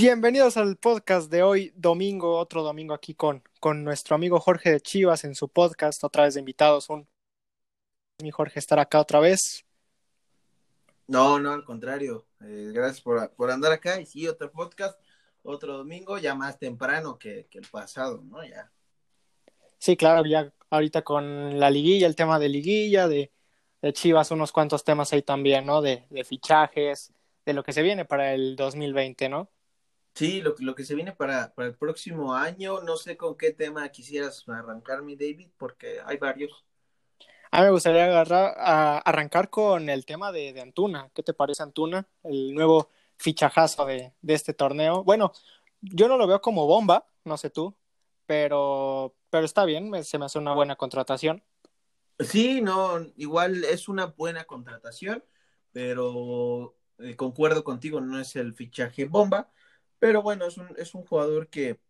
Bienvenidos al podcast de hoy, domingo, otro domingo aquí con, con nuestro amigo Jorge de Chivas en su podcast, otra vez de invitados. Un mi Jorge estar acá otra vez. No, no, al contrario. Eh, gracias por, por, andar acá. Y sí, otro podcast, otro domingo, ya más temprano que, que el pasado, ¿no? Ya. Sí, claro, ya ahorita con la liguilla, el tema de liguilla, de, de Chivas, unos cuantos temas ahí también, ¿no? De, de fichajes, de lo que se viene para el 2020, ¿no? Sí, lo, lo que se viene para, para el próximo año, no sé con qué tema quisieras arrancar, mi David, porque hay varios. A mí me gustaría agarrar, a arrancar con el tema de, de, Antuna. ¿Qué te parece Antuna? El nuevo fichajazo de, de, este torneo. Bueno, yo no lo veo como bomba, no sé tú, pero, pero está bien, me, se me hace una buena contratación. Sí, no, igual es una buena contratación, pero eh, concuerdo contigo, no es el fichaje bomba, pero bueno, es un, es un jugador que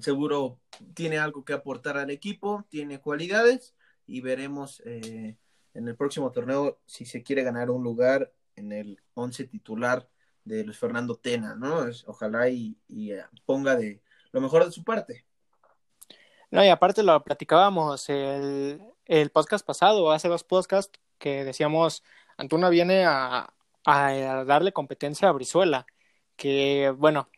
seguro tiene algo que aportar al equipo, tiene cualidades y veremos eh, en el próximo torneo si se quiere ganar un lugar en el once titular de Luis Fernando Tena, ¿no? Es, ojalá y, y, eh, ponga de lo mejor de su parte. No, y aparte lo platicábamos el, el podcast pasado, hace dos podcasts, que decíamos, Antuna viene a, a, darle competencia a Brizuela, que bueno,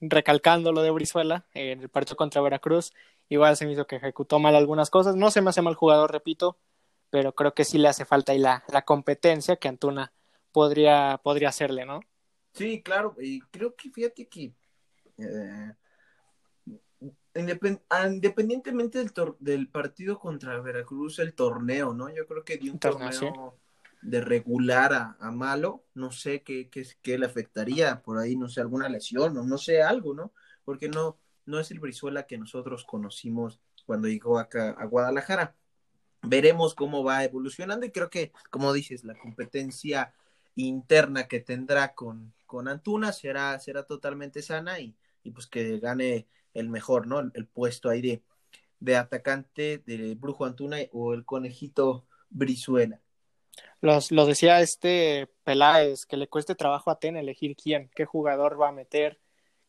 recalcando lo de Brizuela, en el partido contra Veracruz, igual se me hizo que ejecutó mal algunas cosas, no se me hace mal jugador, repito, pero creo que sí le hace falta ahí la, la competencia que Antuna podría, podría hacerle, ¿no? Sí, claro, y creo que fíjate que eh, independientemente del, del, partido contra Veracruz, el torneo, ¿no? Yo creo que dio un torneo. De regular a, a, malo, no sé qué, qué, qué, le afectaría, por ahí, no sé, alguna lesión o no sé, algo, ¿no? Porque no, no es el Brizuela que nosotros conocimos cuando llegó acá a Guadalajara. Veremos cómo va evolucionando y creo que, como dices, la competencia interna que tendrá con, con Antuna será, será totalmente sana y, y pues que gane el mejor, ¿no? El, puesto ahí de, de, atacante de Brujo Antuna o el conejito Brizuela. Los, lo decía este Peláez, que le cueste trabajo a Ten elegir quién, qué jugador va a meter,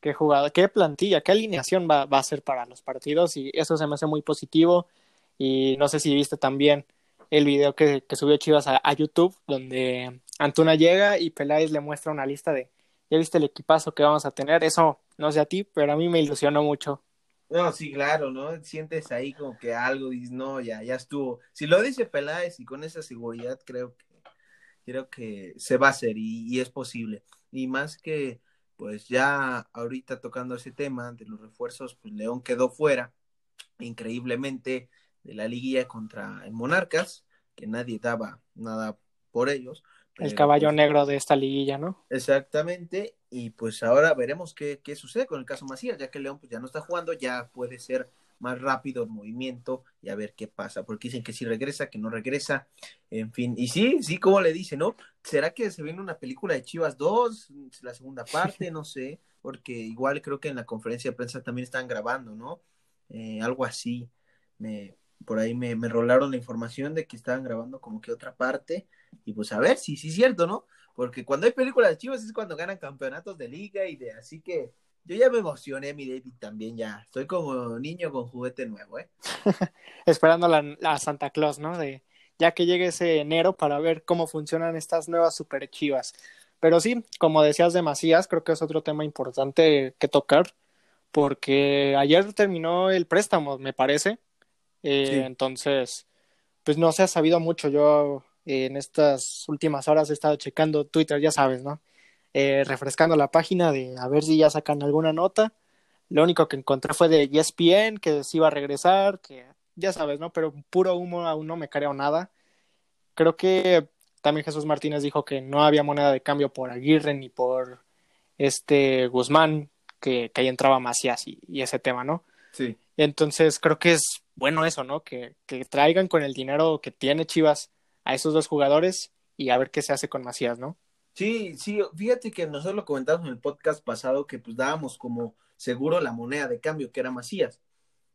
qué jugador, qué plantilla, qué alineación va, va a ser para los partidos y eso se me hace muy positivo y no sé si viste también el video que, que subió Chivas a, a, YouTube donde Antuna llega y Peláez le muestra una lista de ya viste el equipazo que vamos a tener, eso no sé a ti, pero a mí me ilusionó mucho. No, sí, claro, ¿no? Sientes ahí como que algo, dices, no, ya, ya estuvo. Si lo dice Peláez y con esa seguridad, creo que, creo que se va a hacer y, y es posible. Y más que, pues ya ahorita tocando ese tema de los refuerzos, pues León quedó fuera, increíblemente, de la liguilla contra el Monarcas, que nadie daba nada por ellos. El caballo pues, negro de esta liguilla, ¿no? Exactamente, y pues ahora veremos qué, qué, sucede con el caso Macías, ya que León pues ya no está jugando, ya puede ser más rápido el movimiento y a ver qué pasa, porque dicen que si sí regresa, que no regresa, en fin, y sí, sí, como le dice, ¿no? ¿Será que se viene una película de Chivas 2, la segunda parte, no sé, porque igual creo que en la conferencia de prensa también están grabando, ¿no? Eh, algo así, me, por ahí me, me rolaron la información de que estaban grabando como que otra parte, y pues a ver si sí, sí es cierto, ¿no? Porque cuando hay películas de Chivas es cuando ganan campeonatos de liga y de así que yo ya me emocioné, mi David, también ya. Estoy como niño con juguete nuevo, ¿eh? Esperando la, la, Santa Claus, ¿no? De ya que llegue ese enero para ver cómo funcionan estas nuevas super chivas. Pero sí, como decías de Macías, creo que es otro tema importante que tocar, porque ayer terminó el préstamo, me parece. Eh, sí. Entonces, pues no se ha sabido mucho. Yo en estas últimas horas he estado checando Twitter, ya sabes, ¿no? Eh, refrescando la página de a ver si ya sacan alguna nota. Lo único que encontré fue de ESPN, que se iba a regresar, que ya sabes, ¿no? Pero puro humo aún no me creo nada. Creo que también Jesús Martínez dijo que no había moneda de cambio por Aguirre ni por este Guzmán, que, que ahí entraba Macías y, y ese tema, ¿no? Sí. Entonces creo que es bueno eso, ¿no? Que, que traigan con el dinero que tiene Chivas a esos dos jugadores y a ver qué se hace con Macías, ¿no? Sí, sí, fíjate que nosotros lo comentamos en el podcast pasado que pues dábamos como seguro la moneda de cambio que era Macías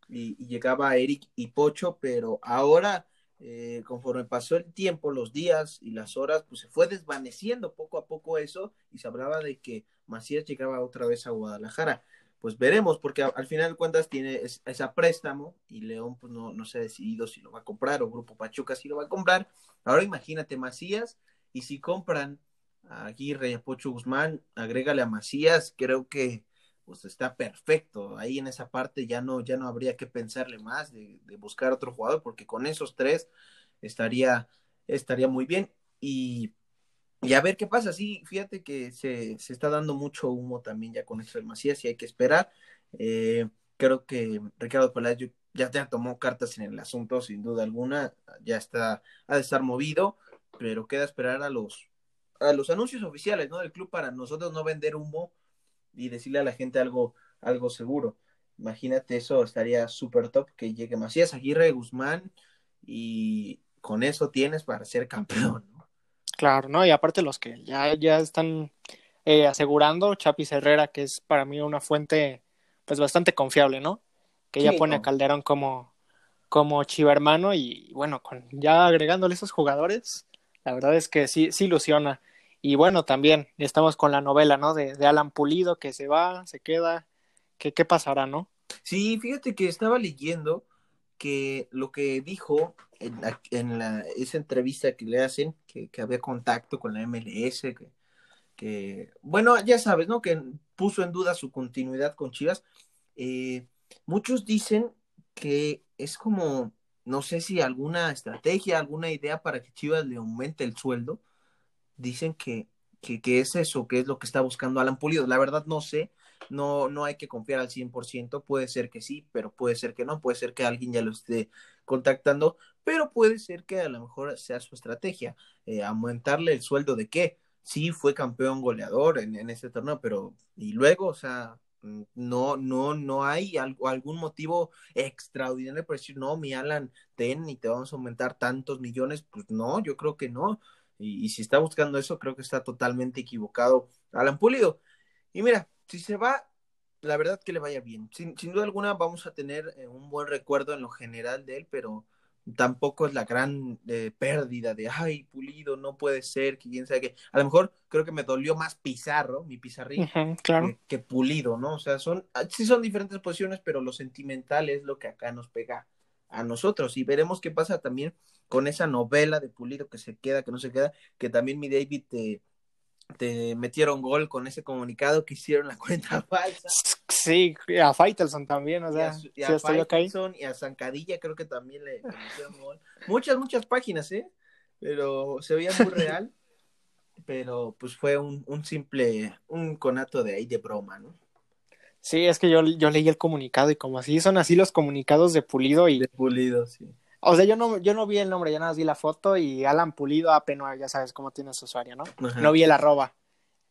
y, llegaba Eric y Pocho, pero ahora eh, conforme pasó el tiempo, los días y las horas, pues se fue desvaneciendo poco a poco eso y se hablaba de que Macías llegaba otra vez a Guadalajara. Pues veremos, porque al final de cuentas tiene esa préstamo y León pues no, no se ha decidido si lo va a comprar o Grupo Pachuca si lo va a comprar. Ahora imagínate Macías y si compran a Aguirre y a Pocho Guzmán, agrégale a Macías, creo que pues está perfecto. Ahí en esa parte ya no, ya no habría que pensarle más de, buscar otro jugador, porque con esos tres estaría, estaría muy bien. Y, y, a ver qué pasa. Sí, fíjate que se, se, está dando mucho humo también ya con esto de Macías y hay que esperar. Eh, creo que Ricardo Peláez ya, ya tomó cartas en el asunto, sin duda alguna. Ya está, ha de estar movido, pero queda esperar a los, a los anuncios oficiales ¿no? del club para nosotros no vender humo y decirle a la gente algo, algo seguro. Imagínate eso, estaría súper top que llegue Macías, Aguirre, Guzmán y con eso tienes para ser campeón. Claro, ¿no? Y aparte los que ya, ya están eh, asegurando, Chapis Herrera, que es para mí una fuente pues bastante confiable, ¿no? Que ya pone a Calderón como, como chiva hermano y bueno, con, ya agregándole esos jugadores, la verdad es que sí, sí ilusiona. Y bueno, también estamos con la novela, ¿no? De, de Alan Pulido, que se va, se queda. ¿Qué, ¿Qué pasará, no? Sí, fíjate que estaba leyendo que lo que dijo en, la, esa entrevista que le hacen, que, que había contacto con la MLS, que, que, bueno, ya sabes, ¿no? Que puso en duda su continuidad con Chivas. Eh, muchos dicen que es como, no sé si alguna estrategia, alguna idea para que Chivas le aumente el sueldo dicen que, que, es eso, que es lo que está buscando Alan Pulido. La verdad no sé, no, no hay que confiar al 100%, puede ser que sí, pero puede ser que no, puede ser que alguien ya lo esté contactando, pero puede ser que a lo mejor sea su estrategia, eh, aumentarle el sueldo de qué. Sí, fue campeón goleador en, en este torneo, pero y luego, o sea, mm, no, no, no hay algo, algún motivo extraordinario para decir, no, mi Alan, ten y te vamos a aumentar tantos millones, pues no, yo creo que no. Y, si está buscando eso, creo que está totalmente equivocado Alan Pulido. Y mira, si se va, la verdad que le vaya bien. Sin, duda alguna vamos a tener eh, un buen recuerdo en lo general de él, pero tampoco es la gran eh, pérdida de, ay, Pulido, no puede ser, que quién sabe qué. A lo mejor creo que me dolió más Pizarro, mi Pizarrín, claro. que, Pulido, ¿no? O sea, son, ah, sí son diferentes posiciones, pero lo sentimental es lo que acá nos pega a nosotros. Y veremos qué pasa también con esa novela de Pulido que se queda, que no se queda, que también mi David te, te metieron gol con ese comunicado que hicieron la cuenta falsa. Sí, a Faitelson también, o sea, y a, Faitelson y a Zancadilla creo que también le, metieron gol. Muchas, muchas páginas, ¿eh? Pero se veía muy real, pero pues fue un, un simple, un conato de ahí de broma, ¿no? Sí, es que yo, yo leí el comunicado y como así son así los comunicados de Pulido y... De Pulido, sí. O sea, yo no, yo no vi el nombre, ya nada más vi la foto y Alan Pulido AP9, ya sabes cómo tiene su usuario, ¿no? No vi el arroba.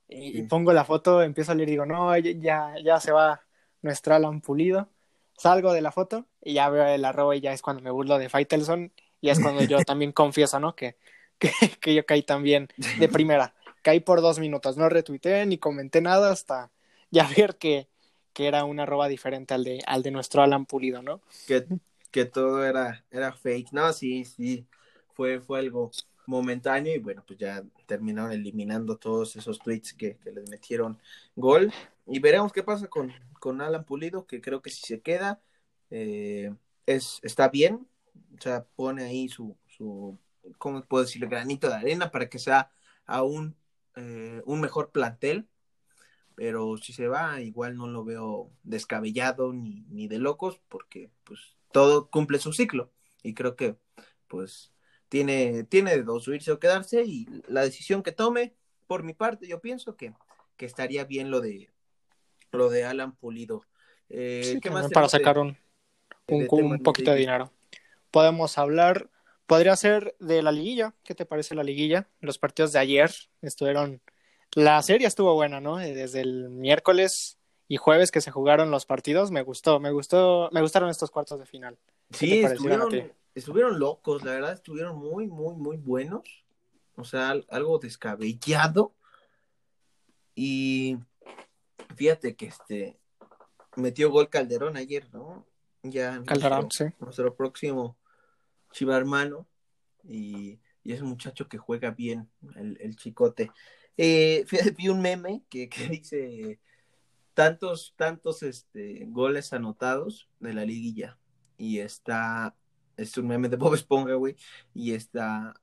Y, pongo la foto, empiezo a leer y digo, no, ya, ya se va nuestro Alan Pulido. Salgo de la foto y ya veo el arroba y ya es cuando me burlo de Faitelson y es cuando yo también confieso, ¿no? Que, que, que yo caí también de primera. Caí por dos minutos, no retuiteé ni comenté nada hasta ya ver que, que era un arroba diferente al de, al de nuestro Alan Pulido, ¿no? Que, que todo era, era fake. No, sí, sí, fue, fue algo momentáneo y bueno, pues ya terminaron eliminando todos esos tweets que, que les metieron gol. Y veremos qué pasa con, con Alan Pulido, que creo que si se queda, eh, es, está bien. O sea, pone ahí su, su, ¿cómo puedo decirlo? Granito de arena para que sea aún eh, un mejor plantel pero si se va, igual no lo veo descabellado ni, ni de locos, porque pues todo cumple su ciclo. Y creo que pues tiene, tiene de dos, irse o quedarse, y la decisión que tome, por mi parte, yo pienso que, que estaría bien lo de lo de Alan Pulido. Eh, ¿qué más para sacar un, un, un poquito de dinero. Podemos hablar, podría ser de la liguilla. ¿Qué te parece la liguilla? Los partidos de ayer estuvieron la serie estuvo buena, ¿no? Eh, desde el miércoles y jueves que se jugaron los partidos, me gustó, me gustó, me gustaron estos cuartos de final. Sí, estuvieron, estuvieron locos, la verdad, estuvieron muy, muy, muy buenos. O sea, algo descabellado. Y fíjate que este metió gol Calderón ayer, ¿no? Ya Calderón, sí. Nuestro próximo chiva hermano. y, es un muchacho que juega bien, el, chicote. Eh, vi un meme que, que, dice tantos, tantos este, goles anotados de la liguilla. Y está, es un meme de Bob Esponja, güey, y está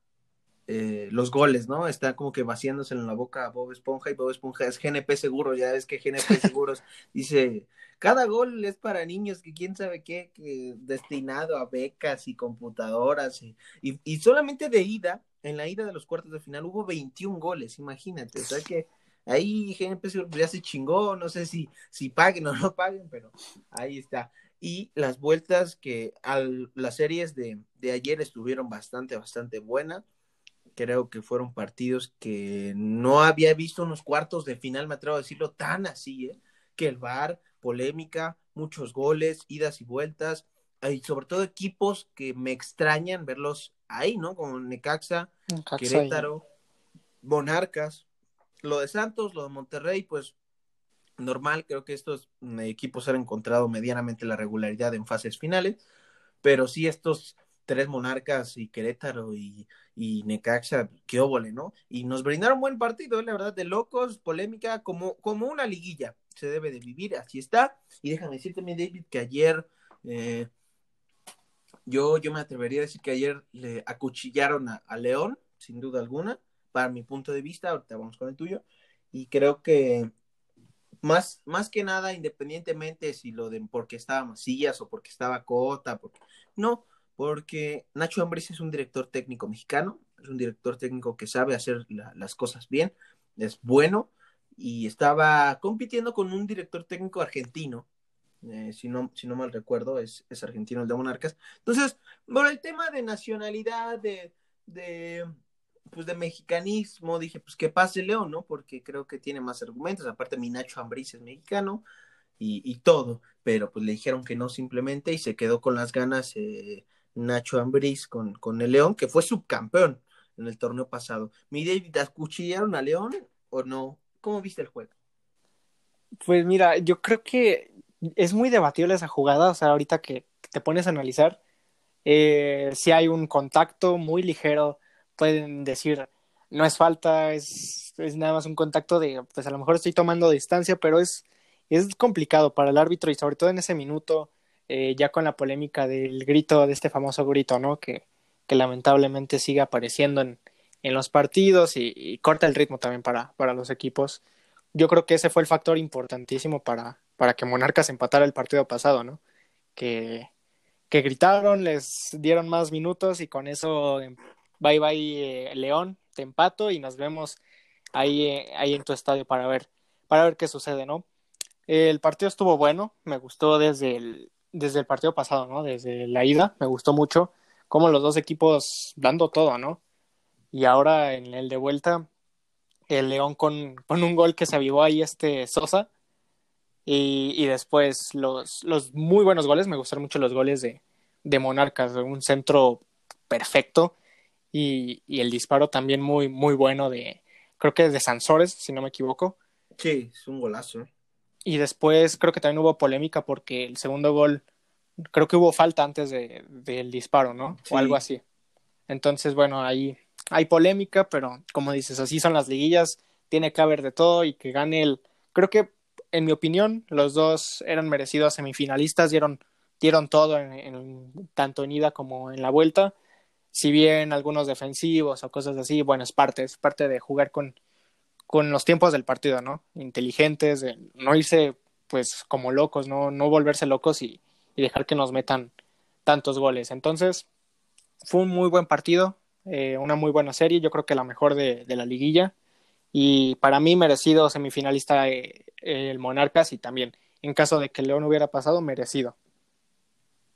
eh, los goles, ¿no? Está como que vaciándose en la boca a Bob Esponja y Bob Esponja es GNP Seguros, ya ves que GNP Seguros dice, cada gol es para niños que quién sabe qué, que destinado a becas y computadoras y, y, solamente de ida, en la ida de los cuartos de final hubo 21 goles, imagínate, o sea que ahí GNP Seguros ya se chingó, no sé si, si paguen o no paguen, pero ahí está. Y las vueltas que al, las series de, de ayer estuvieron bastante, bastante buenas creo que fueron partidos que no había visto unos cuartos de final, me atrevo a decirlo, tan así, ¿eh? que el VAR, polémica, muchos goles, idas y vueltas, y sobre todo equipos que me extrañan verlos ahí, ¿no? Como Necaxa, Querétaro, Monarcas, lo de Santos, lo de Monterrey, pues normal, creo que estos equipos han encontrado medianamente la regularidad en fases finales, pero sí estos tres monarcas y Querétaro y, Necaxa, qué óvole, ¿no? Y nos brindaron buen partido, la verdad, de locos, polémica, como, como una liguilla se debe de vivir, así está. Y déjame decirte, David, que ayer, eh, yo, yo me atrevería a decir que ayer le acuchillaron a, León, sin duda alguna, para mi punto de vista, ahorita vamos con el tuyo, y creo que más, más que nada, independientemente si lo de porque estaba Macías o porque estaba Cota, no, porque Nacho Ambriz es un director técnico mexicano, es un director técnico que sabe hacer las cosas bien, es bueno y estaba compitiendo con un director técnico argentino, eh, si, no, si no mal recuerdo, es, es argentino el de Monarcas. Entonces, por el tema de nacionalidad, de, pues de mexicanismo, dije, pues que pase León, ¿no? Porque creo que tiene más argumentos, aparte mi Nacho Ambriz es mexicano y, y todo, pero pues le dijeron que no simplemente y se quedó con las ganas. Eh, Nacho Ambriz con, con el León, que fue subcampeón en el torneo pasado. Mi David, ¿acuchillaron a León o no? ¿Cómo viste el juego? Pues mira, yo creo que es muy debatible esa jugada, o sea, ahorita que te pones a analizar, eh, si hay un contacto muy ligero, pueden decir, no es falta, es, es, nada más un contacto de, pues a lo mejor estoy tomando distancia, pero es, es complicado para el árbitro y sobre todo en ese minuto eh, ya con la polémica del grito, de este famoso grito, ¿no? Que, que lamentablemente sigue apareciendo en, en los partidos y, corta el ritmo también para, para los equipos. Yo creo que ese fue el factor importantísimo para, para que Monarcas empatara el partido pasado, ¿no? Que, gritaron, les dieron más minutos y con eso em, bye bye eh, León, te empato y nos vemos ahí, eh, ahí en tu estadio para ver, para ver qué sucede, ¿no? El partido estuvo bueno, me gustó desde el, desde el partido pasado, ¿no? Desde la ida, me gustó mucho cómo los dos equipos dando todo, ¿no? Y ahora en el de vuelta, el León con, con un gol que se avivó ahí este Sosa. Y, y después los, los muy buenos goles, me gustaron mucho los goles de, de Monarcas, un centro perfecto y, y, el disparo también muy, muy bueno de, creo que de Sansores, si no me equivoco. Sí, es un golazo. Y después creo que también hubo polémica porque el segundo gol, creo que hubo falta antes de, del disparo, ¿no? O algo así. Entonces, bueno, ahí hay polémica, pero como dices, así son las liguillas, tiene que haber de todo y que gane el... Creo que, en mi opinión, los dos eran merecidos semifinalistas, dieron, dieron todo, en, tanto en ida como en la vuelta. Si bien algunos defensivos o cosas así, bueno, es parte, es parte de jugar con, con los tiempos del partido, ¿no? Inteligentes, no irse pues como locos, no, no volverse locos y, dejar que nos metan tantos goles. Entonces, fue un muy buen partido, eh, una muy buena serie, yo creo que la mejor de, la liguilla. Y para mí merecido semifinalista eh, el Monarcas y también, en caso de que León hubiera pasado, merecido.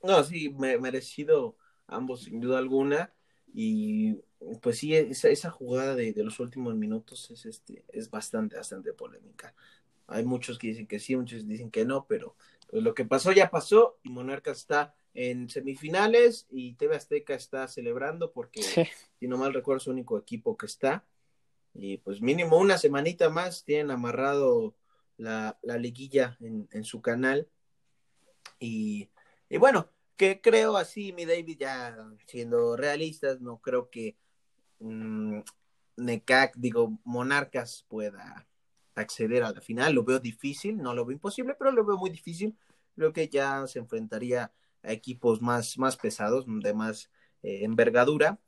No, sí, merecido ambos sin duda alguna. Y pues sí, esa, esa jugada de, los últimos minutos es, este, es bastante, bastante polémica. Hay muchos que dicen que sí, muchos dicen que no, pero pues lo que pasó ya pasó y Monarcas está en semifinales y TV Azteca está celebrando porque, si no mal recuerdo, es el único equipo que está. Y pues mínimo una semanita más tienen amarrado la, la liguilla en, en, su canal. Y, y bueno, que creo así, mi David, ya siendo realistas, no creo que mmm, Necac, digo, Monarcas pueda acceder a la final. Lo veo difícil, no lo veo imposible, pero lo veo muy difícil. Creo que ya se enfrentaría a equipos más, más pesados, de más eh, envergadura.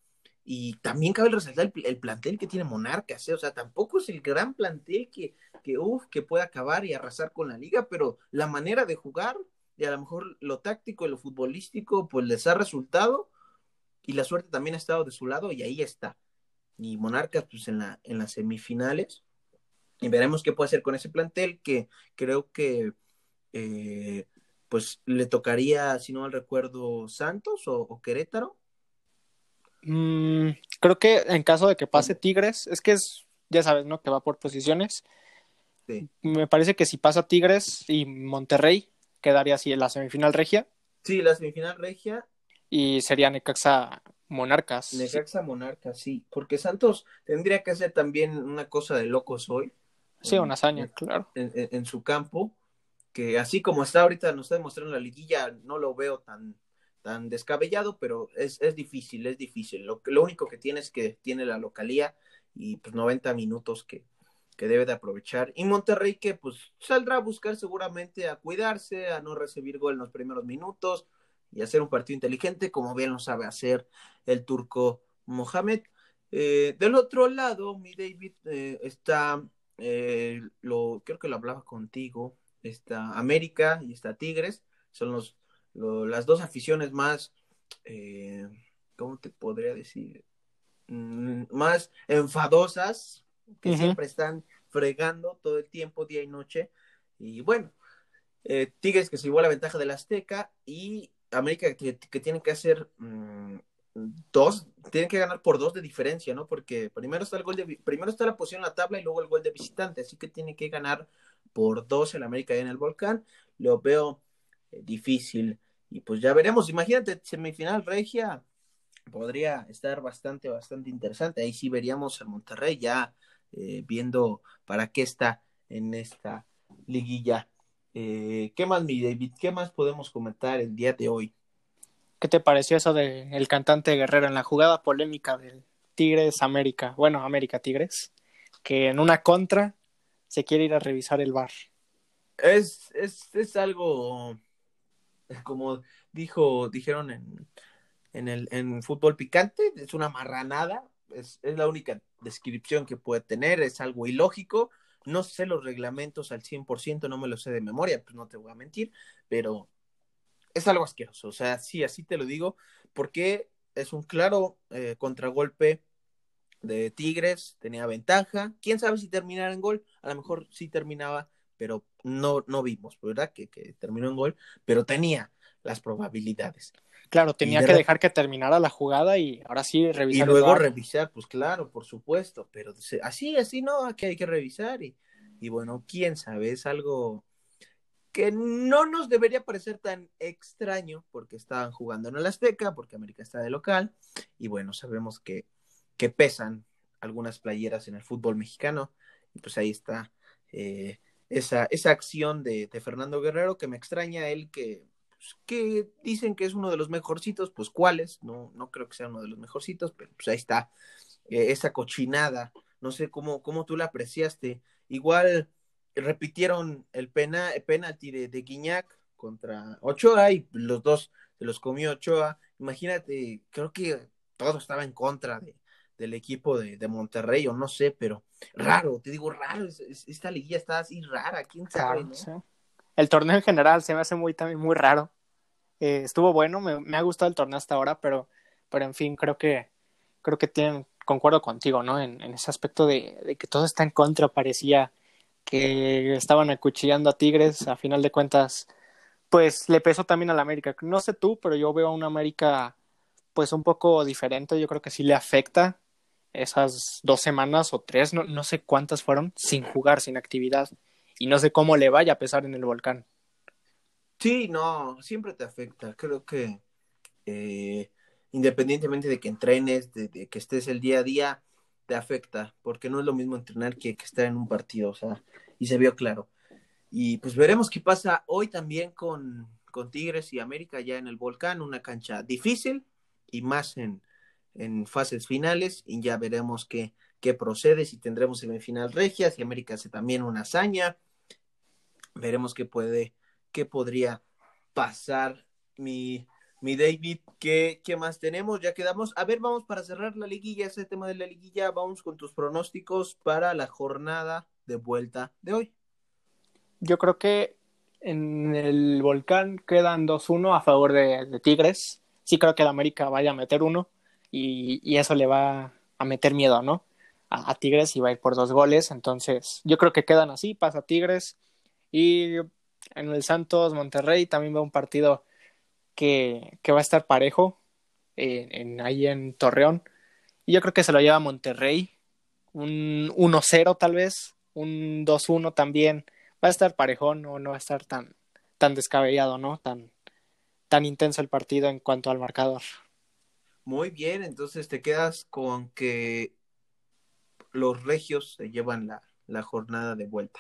Y también cabe resaltar el, el, plantel que tiene Monarcas, ¿eh? o sea, tampoco es el gran plantel que, que, uf, que puede acabar y arrasar con la liga, pero la manera de jugar y a lo mejor lo táctico y lo futbolístico, pues les ha resultado y la suerte también ha estado de su lado y ahí está. Y Monarcas, pues en, la, en las semifinales, y veremos qué puede hacer con ese plantel que creo que eh, pues le tocaría, si no mal recuerdo, Santos o, o Querétaro. Mm, creo que en caso de que pase Tigres, es que es, ya sabes, ¿no? Que va por posiciones. Sí. Me parece que si pasa Tigres y Monterrey, quedaría así en la semifinal regia. Sí, la semifinal regia. Y sería Necaxa Monarcas. Necaxa Monarcas, sí. Porque Santos tendría que hacer también una cosa de locos hoy. Sí, una hazaña, claro. En, en, en, su campo, que así como está ahorita, nos está demostrando la liguilla, no lo veo tan, tan descabellado, pero es, es difícil, es difícil. Lo, lo único que tiene es que tiene la localía y pues 90 minutos que, que debe de aprovechar. Y Monterrey que pues saldrá a buscar seguramente a cuidarse, a no recibir gol en los primeros minutos y hacer un partido inteligente, como bien lo sabe hacer el turco Mohamed. Eh, del otro lado, mi David, eh, está eh, lo creo que lo hablaba contigo, está América y está Tigres, son los, lo, las dos aficiones más, ¿cómo te podría decir? Mm, más enfadosas, que uh -huh. siempre están fregando todo el tiempo, día y noche. Y bueno, eh, Tigres que se llevó la ventaja del Azteca y América que, que tiene que hacer mmm, dos, tienen que ganar por dos de diferencia, ¿no? Porque primero está el gol de, primero está la posición en la tabla y luego el gol de visitante, así que tiene que ganar por dos el América y en el Volcán. Lo veo eh, difícil y pues ya veremos. Imagínate, semifinal regia podría estar bastante, bastante interesante. Ahí sí veríamos al Monterrey ya eh, viendo para qué está en esta liguilla. Eh, ¿Qué más, mi David? ¿Qué más podemos comentar el día de hoy? ¿Qué te pareció eso del de cantante Guerrero en la jugada polémica del Tigres América? Bueno, América Tigres, que en una contra se quiere ir a revisar el bar. Es, es, es algo como dijo, dijeron en, en el en fútbol picante, es una marranada, es, es la única descripción que puede tener, es algo ilógico. No sé los reglamentos al 100%, no me lo sé de memoria, pues no te voy a mentir, pero es algo asqueroso. O sea, sí, así te lo digo, porque es un claro eh, contragolpe de Tigres, tenía ventaja. Quién sabe si terminara en gol, a lo mejor sí terminaba, pero no, no vimos, ¿verdad? Que, que terminó en gol, pero tenía las probabilidades. Claro, tenía que dejar que terminara la jugada y ahora sí revisar. Y luego revisar, pues claro, por supuesto, pero así, así no, que hay que revisar y, y bueno, quién sabe, es algo que no nos debería parecer tan extraño porque estaban jugando en el Azteca, porque América está de local, y bueno, sabemos que, que pesan algunas playeras en el fútbol mexicano, y pues ahí está eh, esa, esa acción de, de, Fernando Guerrero que me extraña él que, pues, que dicen que es uno de los mejorcitos, pues cuáles, no, no creo que sea uno de los mejorcitos, pero pues ahí está eh, esa cochinada, no sé cómo, cómo tú la apreciaste, igual repitieron el pena, el penalti de, de Guiñac contra Ochoa y los dos se los comió Ochoa. Imagínate, creo que todo estaba en contra de, del equipo de, de, Monterrey, o no sé, pero raro, te digo raro, es, es, esta liguilla está así rara, quién sabe. Claro, ¿no? sí. El torneo en general se me hace muy también muy raro. Eh, estuvo bueno, me, ha gustado el torneo hasta ahora, pero, pero en fin, creo que creo que tienen, concuerdo contigo, ¿no? En, ese aspecto de, que todo está en contra, parecía que estaban acuchillando a Tigres, a final de cuentas, pues le pesó también a la América. No sé tú, pero yo veo a una América pues un poco diferente, yo creo que sí le afecta esas dos semanas o tres, no, no sé cuántas fueron, sin jugar, sin actividad, y no sé cómo le vaya a pesar en el volcán. Sí, no, siempre te afecta, creo que eh, independientemente de que entrenes, de, que estés el día a día, te afecta, porque no es lo mismo entrenar que, que, estar en un partido, o sea, y se vio claro. Y pues veremos qué pasa hoy también con, con Tigres y América ya en el Volcán, una cancha difícil y más en, en fases finales y ya veremos qué, qué procede, si tendremos semifinal regia, si América hace también una hazaña, veremos qué puede, qué podría pasar mi, mi David, ¿qué, ¿qué más tenemos? Ya quedamos, a ver, vamos para cerrar la liguilla, ese tema de la liguilla, vamos con tus pronósticos para la jornada de vuelta de hoy. Yo creo que en el volcán quedan 2-1 a favor de, de, Tigres. Sí creo que el América vaya a meter uno y, y eso le va a meter miedo, ¿no? A, Tigres y va a ir por dos goles. Entonces, yo creo que quedan así, pasa Tigres. Y en el Santos Monterrey también va un partido que, que va a estar parejo en, en, ahí en Torreón. Y yo creo que se lo lleva Monterrey. Un 1-0 tal vez, un 2-1 también va a estar parejón o no va a estar tan, tan descabellado, ¿no? Tan, tan intenso el partido en cuanto al marcador. Muy bien, entonces te quedas con que los regios se llevan la, la jornada de vuelta.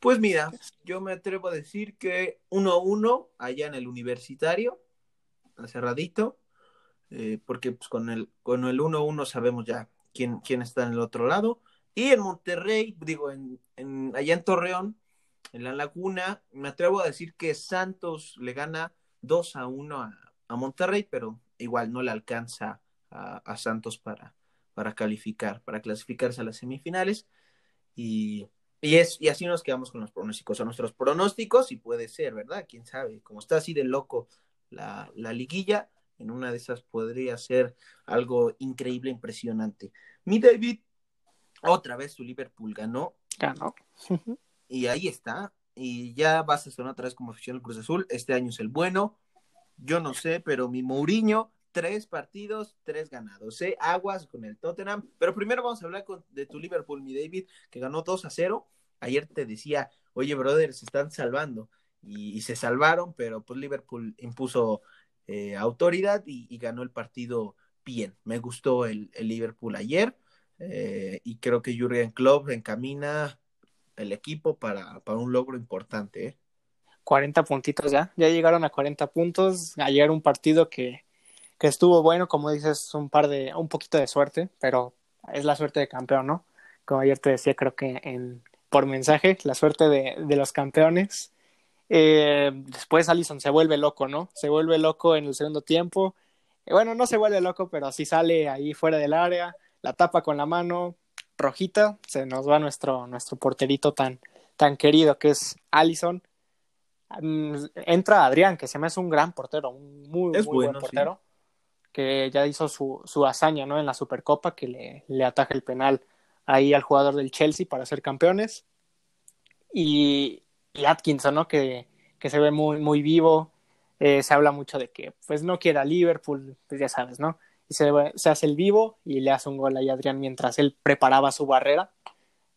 Pues mira, yo me atrevo a decir que 1-1 allá en el universitario, cerradito, eh, porque pues con el con el 1-1 sabemos ya quién, quién está en el otro lado. Y en Monterrey, digo, en, allá en Torreón, en la Laguna, me atrevo a decir que Santos le gana 2 a 1 a, a Monterrey, pero igual no le alcanza a, a, Santos para, para calificar, para clasificarse a las semifinales. Y, y, es, y así nos quedamos con los pronósticos. Son nuestros pronósticos y puede ser, ¿verdad? Quién sabe, como está así de loco la, la liguilla, en una de esas podría ser algo increíble, impresionante. Mi David, otra vez su Liverpool ganó. Ganó. y ahí está. Y ya vas a sonar otra vez como afición del Cruz Azul. Este año es el bueno. Yo no sé, pero mi Mourinho, tres partidos, tres ganados. ¿eh? Aguas con el Tottenham. Pero primero vamos a hablar con, de tu Liverpool, mi David, que ganó 2 a 0. Ayer te decía, oye, brother, se están salvando. Y, se salvaron, pero pues Liverpool impuso eh, autoridad y, ganó el partido bien. Me gustó el, el Liverpool ayer. Eh, y creo que Jurgen Klopp encamina el equipo para, para un logro importante. ¿eh? 40 puntitos ya, ya llegaron a 40 puntos. Ayer un partido que, que estuvo bueno, como dices, un par de, un poquito de suerte, pero es la suerte de campeón, ¿no? Como ayer te decía, creo que en, por mensaje, la suerte de, de los campeones. Eh, después Allison se vuelve loco, ¿no? Se vuelve loco en el segundo tiempo. Eh, bueno, no se vuelve loco, pero sí sale ahí fuera del área, la tapa con la mano, rojita, se nos va nuestro, nuestro porterito tan, tan querido que es Allison. Entra Adrián, que se me hace un gran portero, un muy, es muy bueno, buen portero, sí. Que ya hizo su, su hazaña ¿no? en la Supercopa, que le, le ataja el penal ahí al jugador del Chelsea para ser campeones. Y, y Atkinson, ¿no? Que, que, se ve muy, muy vivo. Eh, se habla mucho de que pues no quiere a Liverpool, pues ya sabes, ¿no? Y se, se, hace el vivo y le hace un gol ahí a Adrián mientras él preparaba su barrera.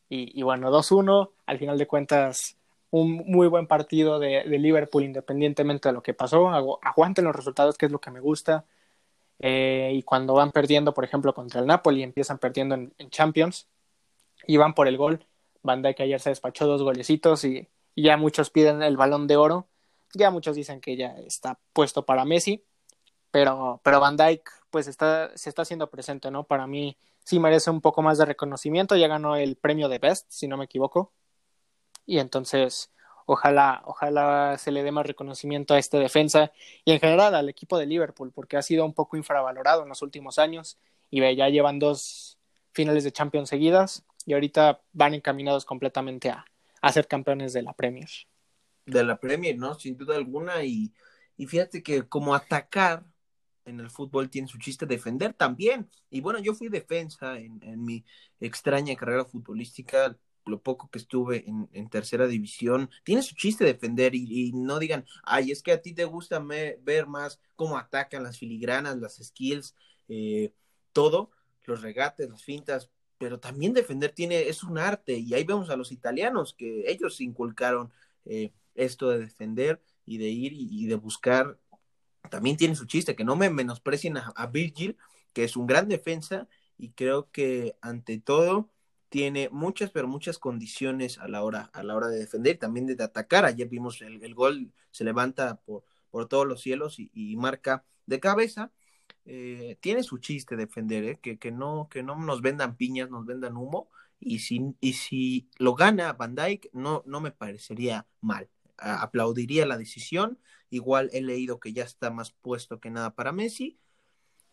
Y, y bueno, 2-1, al final de cuentas, un muy buen partido de, de, Liverpool, independientemente de lo que pasó. Aguanten los resultados, que es lo que me gusta. Eh, y cuando van perdiendo, por ejemplo, contra el Napoli, empiezan perdiendo en, Champions y van por el gol. Van Dijk ayer se despachó dos golecitos y, y ya muchos piden el balón de oro. Ya muchos dicen que ya está puesto para Messi, pero, pero Van Dyke pues está, se está haciendo presente, ¿no? Para mí sí merece un poco más de reconocimiento, ya ganó el premio de Best, si no me equivoco, y entonces ojalá, ojalá se le dé más reconocimiento a esta defensa y en general al equipo de Liverpool, porque ha sido un poco infravalorado en los últimos años y ya llevan dos finales de Champions seguidas y ahorita van encaminados completamente a, a ser campeones de la Premier. De la Premier, ¿no? Sin duda alguna. Y, y fíjate que como atacar en el fútbol tiene su chiste, defender también. Y bueno, yo fui defensa en, en mi extraña carrera futbolística, lo poco que estuve en, tercera división, tiene su chiste defender y, no digan, ay, es que a ti te gusta ver más cómo atacan las filigranas, las skills, eh, todo, los regates, las fintas, pero también defender tiene, es un arte, y ahí vemos a los italianos que ellos inculcaron eh, esto de defender y de ir y, de buscar, también tiene su chiste, que no me menosprecien a Virgil, que es un gran defensa, y creo que ante todo tiene muchas, pero muchas condiciones a la hora, a la hora de defender, también de atacar. Ayer vimos el, el gol, se levanta por, por todos los cielos y, marca de cabeza. Eh, tiene su chiste defender, ¿eh? que, que, no, que no nos vendan piñas, nos vendan humo. Y si, y si lo gana Van Dyke, no, no me parecería mal. aplaudiría la decisión. Igual he leído que ya está más puesto que nada para Messi,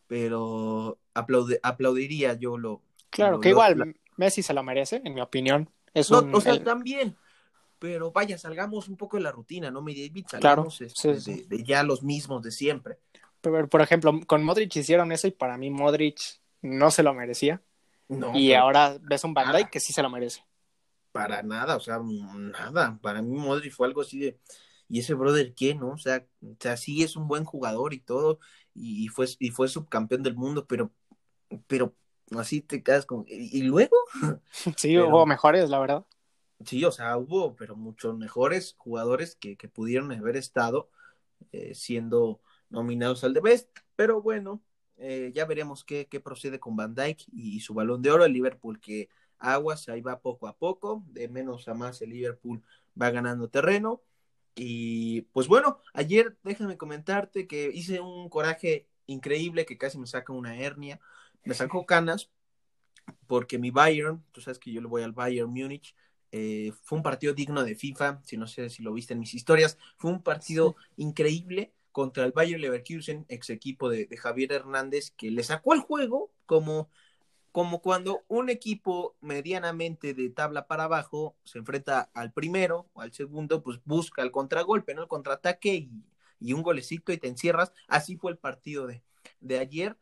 pero aplaudiría yo lo. Claro, que igual Messi se lo merece, en mi opinión. Es o sea, también pero vaya, salgamos un poco de la rutina, ¿no? David, salgamos este, De, ya los mismos de siempre. Pero, por ejemplo, con Modric hicieron eso y para mí Modric no se lo merecía. No, y ahora ves un Van Dijk que sí se lo merece. Para nada, o sea, nada. Para mí Modric fue algo así de, ¿y ese brother qué, no? O sea, o sea sí es un buen jugador y todo, y, fue, y fue subcampeón del mundo, pero, pero así te quedas con, ¿y, luego? Sí, hubo mejores, la verdad. Sí, o sea, hubo, pero muchos mejores jugadores que, que pudieron haber estado eh, siendo nominados al de Best. Pero bueno, eh, ya veremos qué, qué, procede con Van Dyke y, su balón de oro. El Liverpool que aguas, ahí va poco a poco, de menos a más el Liverpool va ganando terreno. Y pues bueno, ayer déjame comentarte que hice un coraje increíble que casi me saca una hernia, me sacó canas porque mi Bayern, tú sabes que yo le voy al Bayern Múnich, eh, fue un partido digno de FIFA, si no sé si lo viste en mis historias, fue un partido increíble contra el Bayern Leverkusen, ex equipo de, Javier Hernández, que le sacó el juego como, como cuando un equipo medianamente de tabla para abajo se enfrenta al primero o al segundo, pues busca el contragolpe, ¿no? El contraataque y, y un golecito y te encierras. Así fue el partido de, de ayer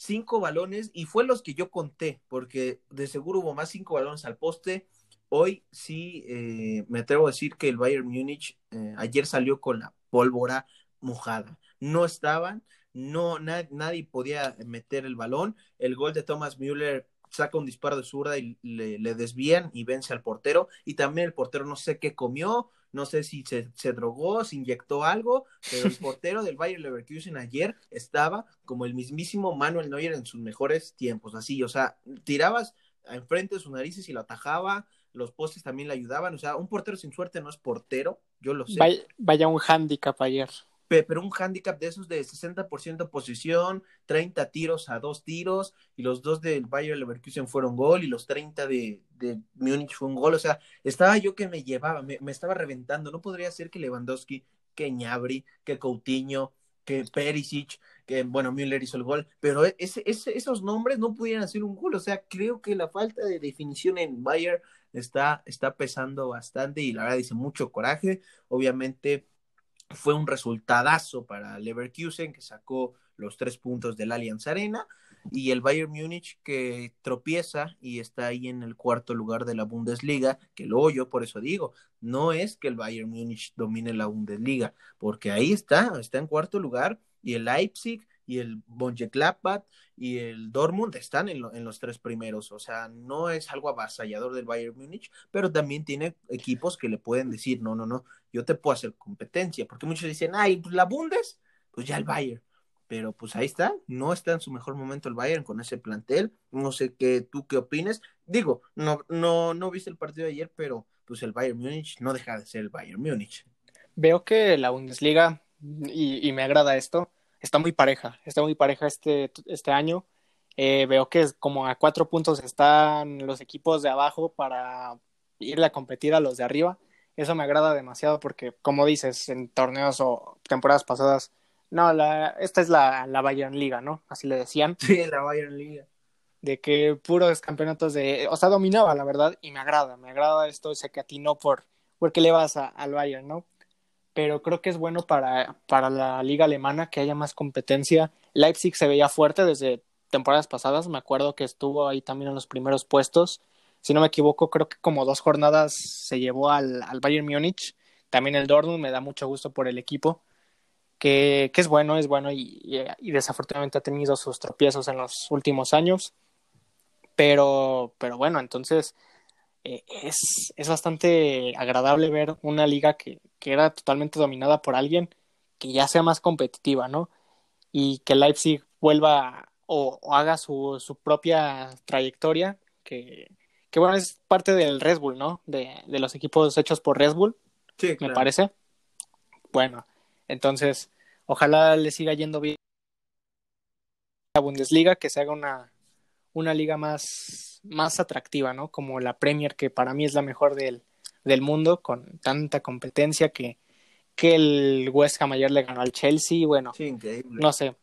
cinco balones y fue los que yo conté, porque de seguro hubo más cinco balones al poste, Hoy sí eh, me atrevo a decir que el Bayern Múnich eh, ayer salió con la pólvora mojada. No estaban, no nadie podía meter el balón. El gol de Thomas Müller saca un disparo de zurda y le, desvían y vence al portero. Y también el portero no sé qué comió, no sé si se, se, drogó, se inyectó algo, pero el portero del Bayern Leverkusen ayer estaba como el mismísimo Manuel Neuer en sus mejores tiempos, así, o sea, tirabas enfrente de sus narices y lo atajaba, los postes también le ayudaban, o sea, un portero sin suerte no es portero, yo lo sé. Vaya, un handicap ayer. Pero un handicap de esos de 60% posición, 30 tiros a dos tiros, y los dos del Bayern Leverkusen fueron gol, y los 30 de, de Múnich fue un gol, o sea, estaba yo que me llevaba, me, estaba reventando, no podría ser que Lewandowski, que Ñabri, que Coutinho, que Perisic, que bueno, Müller hizo el gol, pero ese, ese, esos nombres no pudieran hacer un gol, o sea, creo que la falta de definición en Bayern está, está pesando bastante y la verdad dice mucho coraje. Obviamente fue un resultadazo para Leverkusen que sacó los tres puntos del Allianz Arena y el Bayern Múnich que tropieza y está ahí en el cuarto lugar de la Bundesliga, que luego yo por eso digo, no es que el Bayern Múnich domine la Bundesliga, porque ahí está, está en cuarto lugar y el Leipzig y el Mönchengladbach y el Dortmund están en, en, los tres primeros. O sea, no es algo avasallador del Bayern Múnich, pero también tiene equipos que le pueden decir, no, no, no, yo te puedo hacer competencia, porque muchos dicen, ay, pues la Bundes, pues ya el Bayern. Pero pues ahí está, no está en su mejor momento el Bayern con ese plantel. No sé qué tú qué opines. Digo, no, no, no viste el partido de ayer, pero pues el Bayern Múnich no deja de ser el Bayern Múnich. Veo que la Bundesliga, y me agrada esto, está muy pareja, está muy pareja este, este año. Eh, veo que como a cuatro puntos están los equipos de abajo para irle a competir a los de arriba. Eso me agrada demasiado porque, como dices, en torneos o temporadas pasadas, no, la, esta es la, la Bayern Liga, ¿no? Así le decían. Sí, la Bayern Liga. De que puros campeonatos de. O sea, dominaba, la verdad, y me agrada, me agrada esto, sé que a ti no por. porque le vas al Bayern, ¿no? Pero creo que es bueno para, para la liga alemana que haya más competencia. Leipzig se veía fuerte desde temporadas pasadas, me acuerdo que estuvo ahí también en los primeros puestos. Si no me equivoco, creo que como dos jornadas se llevó al, al Bayern Múnich. También el Dortmund me da mucho gusto por el equipo, que, que es bueno, es bueno y, y, desafortunadamente ha tenido sus tropiezos en los últimos años. Pero, pero bueno, entonces eh, es, es, bastante agradable ver una liga que, que, era totalmente dominada por alguien que ya sea más competitiva, ¿no? Y que Leipzig vuelva o, haga su, su, propia trayectoria, que, que, bueno, es parte del Red Bull, ¿no? De, de los equipos hechos por Red Bull, me parece. Bueno, Entonces, ojalá le siga yendo bien la Bundesliga, que se haga una, una liga más, más atractiva, ¿no? Como la Premier, que para mí es la mejor del, del mundo, con tanta competencia que, que el West Ham ayer le ganó al Chelsea, bueno, Sí, increíble. no sé.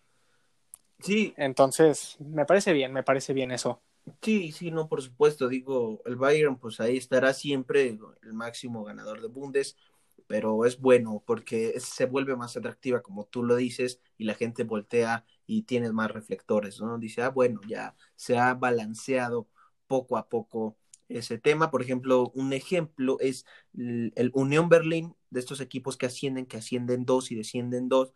Sí, Entonces, me parece bien, me parece bien eso. Sí, sí, no, por supuesto, digo, el Bayern pues ahí estará siempre el máximo ganador de Bundes, pero es bueno porque se vuelve más atractiva como tú lo dices y la gente voltea y tienes más reflectores, ¿no? Dice, ah, bueno, ya se ha balanceado poco a poco ese tema. Por ejemplo, un ejemplo es el, el Unión Berlín, de estos equipos que ascienden, que ascienden dos y descienden dos,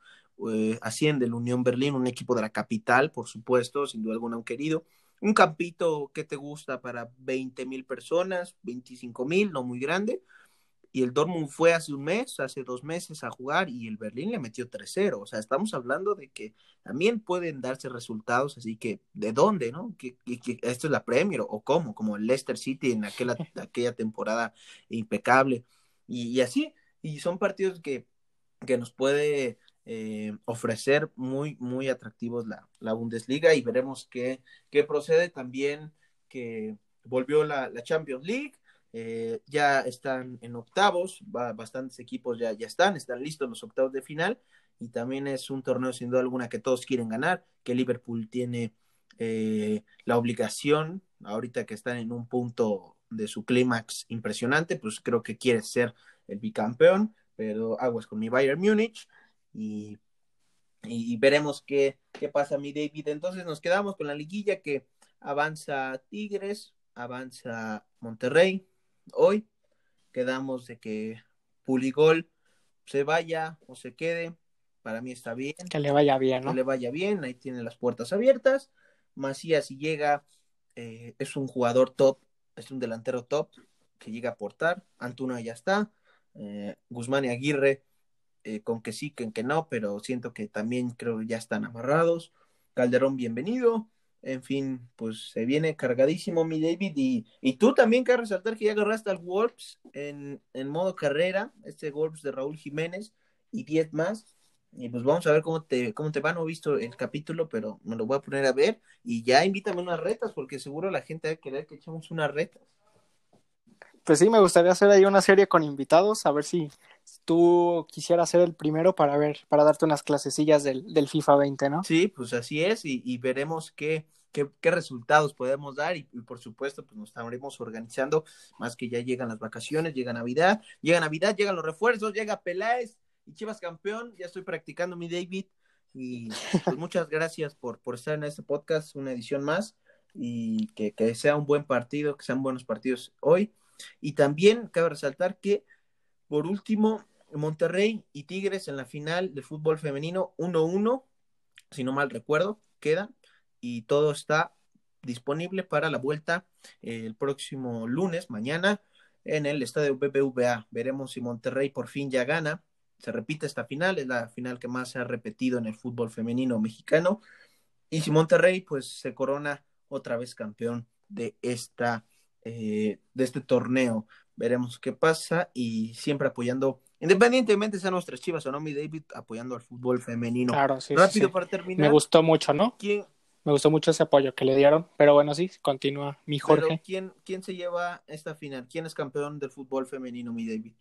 eh, asciende el Unión Berlín, un equipo de la capital, por supuesto, sin duda alguna un querido un campito que te gusta para 20 mil personas, 25 mil, no muy grande. Y el Dortmund fue hace un mes, hace dos meses a jugar y el Berlín le metió 3-0. O sea, estamos hablando de que también pueden darse resultados, así que ¿de dónde, no? Esto es la Premier o cómo, como el Leicester City en aquella, aquella temporada impecable. Y, y así, y son partidos que, que nos puede eh, ofrecer muy, muy atractivos la, la Bundesliga y veremos qué, qué procede también que volvió la, la Champions League. Eh, ya están en octavos, va- bastantes equipos ya, ya están, están listos los octavos de final y también es un torneo sin duda alguna que todos quieren ganar, que Liverpool tiene eh, la obligación, ahorita que están en un punto de su clímax impresionante, pues creo que quiere ser el bicampeón, pero aguas con mi Bayern Múnich y, y veremos qué, qué pasa, mi David. Entonces nos quedamos con la liguilla que avanza Tigres, avanza Monterrey hoy. Quedamos de que Puligol se vaya o se quede. Para mí está bien. Que le vaya bien, Que ¿no? le vaya bien. Ahí tiene las puertas abiertas. Macías, si llega, eh, es un jugador top, es un delantero top que llega a aportar. Antuna ya está. Eh, Guzmán y Aguirre, eh, con que sí, con que no, pero siento que también creo que ya están amarrados. Calderón, bienvenido. En fin, pues se viene cargadísimo mi David. Y, y tú también, que resaltar que ya agarraste al Wolves en, en modo carrera, este Wolves de Raúl Jiménez y 10 más. Y pues vamos a ver cómo te, cómo te va. No he visto el capítulo, pero me lo voy a poner a ver. Y ya invítame unas retas, porque seguro la gente va a querer que echemos unas retas. Pues sí, me gustaría hacer ahí una serie con invitados, a ver si tú quisieras ser el primero para ver, para darte unas clasecillas del, del FIFA 20, ¿no? Sí, pues así es, y, y veremos qué, qué, qué, resultados podemos dar, y, y, por supuesto, pues nos estaremos organizando, más que ya llegan las vacaciones, llega Navidad, llega Navidad, llegan los refuerzos, llega Peláez y Chivas campeón, ya estoy practicando mi David, y pues muchas gracias por, por estar en este podcast, una edición más, y que, que sea un buen partido, que sean buenos partidos hoy, y también cabe resaltar que, por último, Monterrey y Tigres en la final de fútbol femenino 1-1, si no mal recuerdo, quedan y todo está disponible para la vuelta el próximo lunes, mañana, en el estadio BBVA. Veremos si Monterrey por fin ya gana. Se repite esta final, es la final que más se ha repetido en el fútbol femenino mexicano. Y si Monterrey, pues se corona otra vez campeón de esta eh, de este torneo. Veremos qué pasa y siempre apoyando, independientemente sean nuestras chivas o no, mi David, apoyando al fútbol femenino. Claro, sí. Rápido sí. para terminar. Me gustó mucho, ¿no? ¿Quién, Me gustó mucho ese apoyo que le dieron, pero bueno, sí, continúa mi Jorge. pero ¿quién, ¿Quién se lleva esta final? ¿Quién es campeón del fútbol femenino, mi David?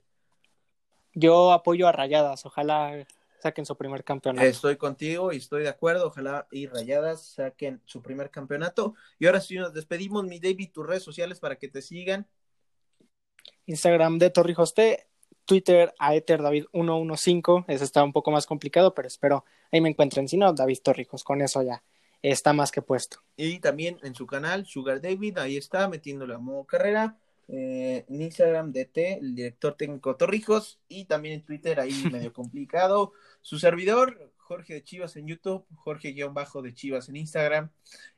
Yo apoyo a Rayadas, ojalá saquen su primer campeonato. Estoy contigo y estoy de acuerdo. Ojalá y Rayadas saquen su primer campeonato. Y ahora sí nos despedimos, mi David, tus redes sociales para que te sigan. Instagram de Torrijos T, Twitter a EtherDavid115. Ese está un poco más complicado, pero espero ahí me encuentren. Si no, David Torrijos, con eso ya está más que puesto. Y también en su canal, Sugar David, ahí está, metiéndole a modo carrera. Eh, en Instagram DT, el director técnico Torrijos, y también en Twitter, ahí medio complicado. Su servidor, Jorge de Chivas en YouTube, Jorge-Bajo de Chivas en Instagram,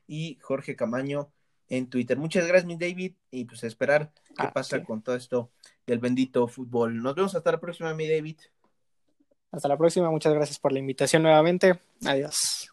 y Jorge Camaño en Twitter. Muchas gracias, mi David, y pues a esperar qué Ah, pasa sí. con todo esto del bendito fútbol. Nos vemos hasta la próxima, mi David. Hasta la próxima, muchas gracias por la invitación nuevamente. Adiós.